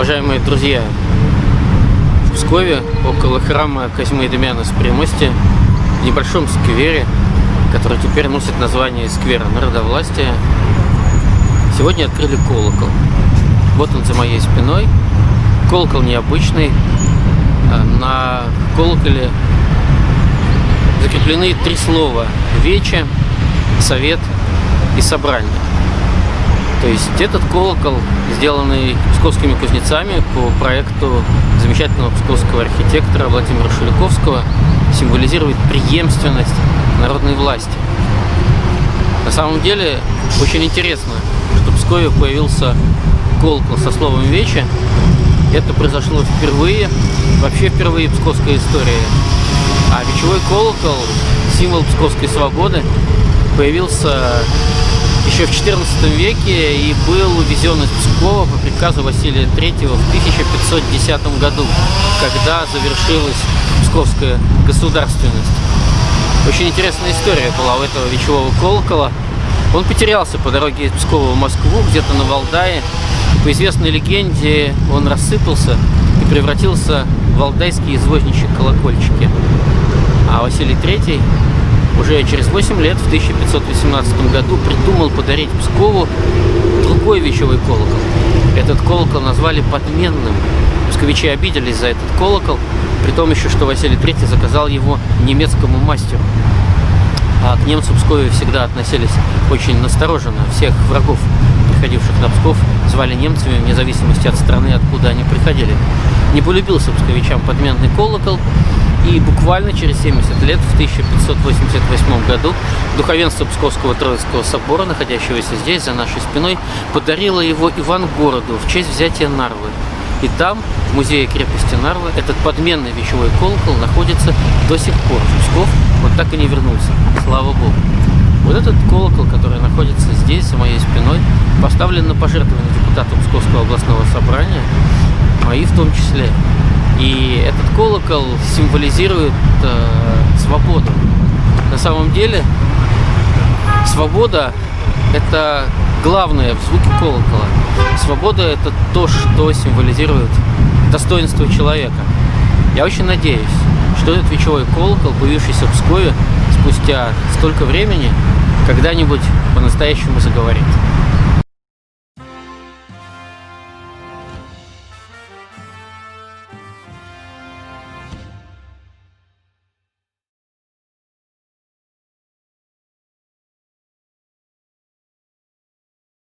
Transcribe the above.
Уважаемые друзья, в Пскове, около храма Козьмы и Демьяна с Примости, в небольшом сквере, который теперь носит название сквера народовластия, сегодня открыли колокол. Вот он за моей спиной. Колокол необычный. А на колоколе закреплены три слова «Вече», «Совет» и «Собрание». То есть этот колокол, сделанный псковскими кузнецами по проекту замечательного псковского архитектора Владимира Шуликовского, символизирует преемственность народной власти. На самом деле очень интересно, что в Пскове появился колокол со словом «вече». Это произошло впервые, вообще впервые в псковской истории. А вечевой колокол, символ псковской свободы, появился еще в XIV веке и был увезен из Пскова по приказу Василия III в 1510 году, когда завершилась псковская государственность. Очень интересная история была у этого вечевого колокола. Он потерялся по дороге из Пскова в Москву, где-то на Валдае. По известной легенде он рассыпался и превратился в валдайские извозничьи колокольчики. А Василий III уже через 8 лет, в 1518 году, придумал подарить Пскову другой вечевой колокол. Этот колокол назвали подменным. Псковичи обиделись за этот колокол, при том еще, что Василий III заказал его немецкому мастеру. А к немцам Пскове всегда относились очень настороженно. Всех врагов, приходивших на Псков, звали немцами, вне зависимости от страны, откуда они приходили. Не полюбился псковичам подменный колокол, и буквально через 70 лет, в 1588 году, духовенство Псковского Троицкого собора, находящегося здесь, за нашей спиной, подарило его Ивангороду в честь взятия Нарвы. И там, в музее крепости Нарвы, этот подменный вещевой колокол находится до сих пор. Псков он так и не вернулся, слава богу. Вот этот колокол, который находится здесь, за моей спиной, поставлен на пожертвование депутату Псковского областного собрания, мои в том числе. И этот колокол символизирует э, свободу. На самом деле, свобода – это главное в звуке колокола. Свобода – это то, что символизирует достоинство человека. Я очень надеюсь, что этот вечевой колокол, появившийся в Пскове спустя столько времени, когда-нибудь по-настоящему заговорит.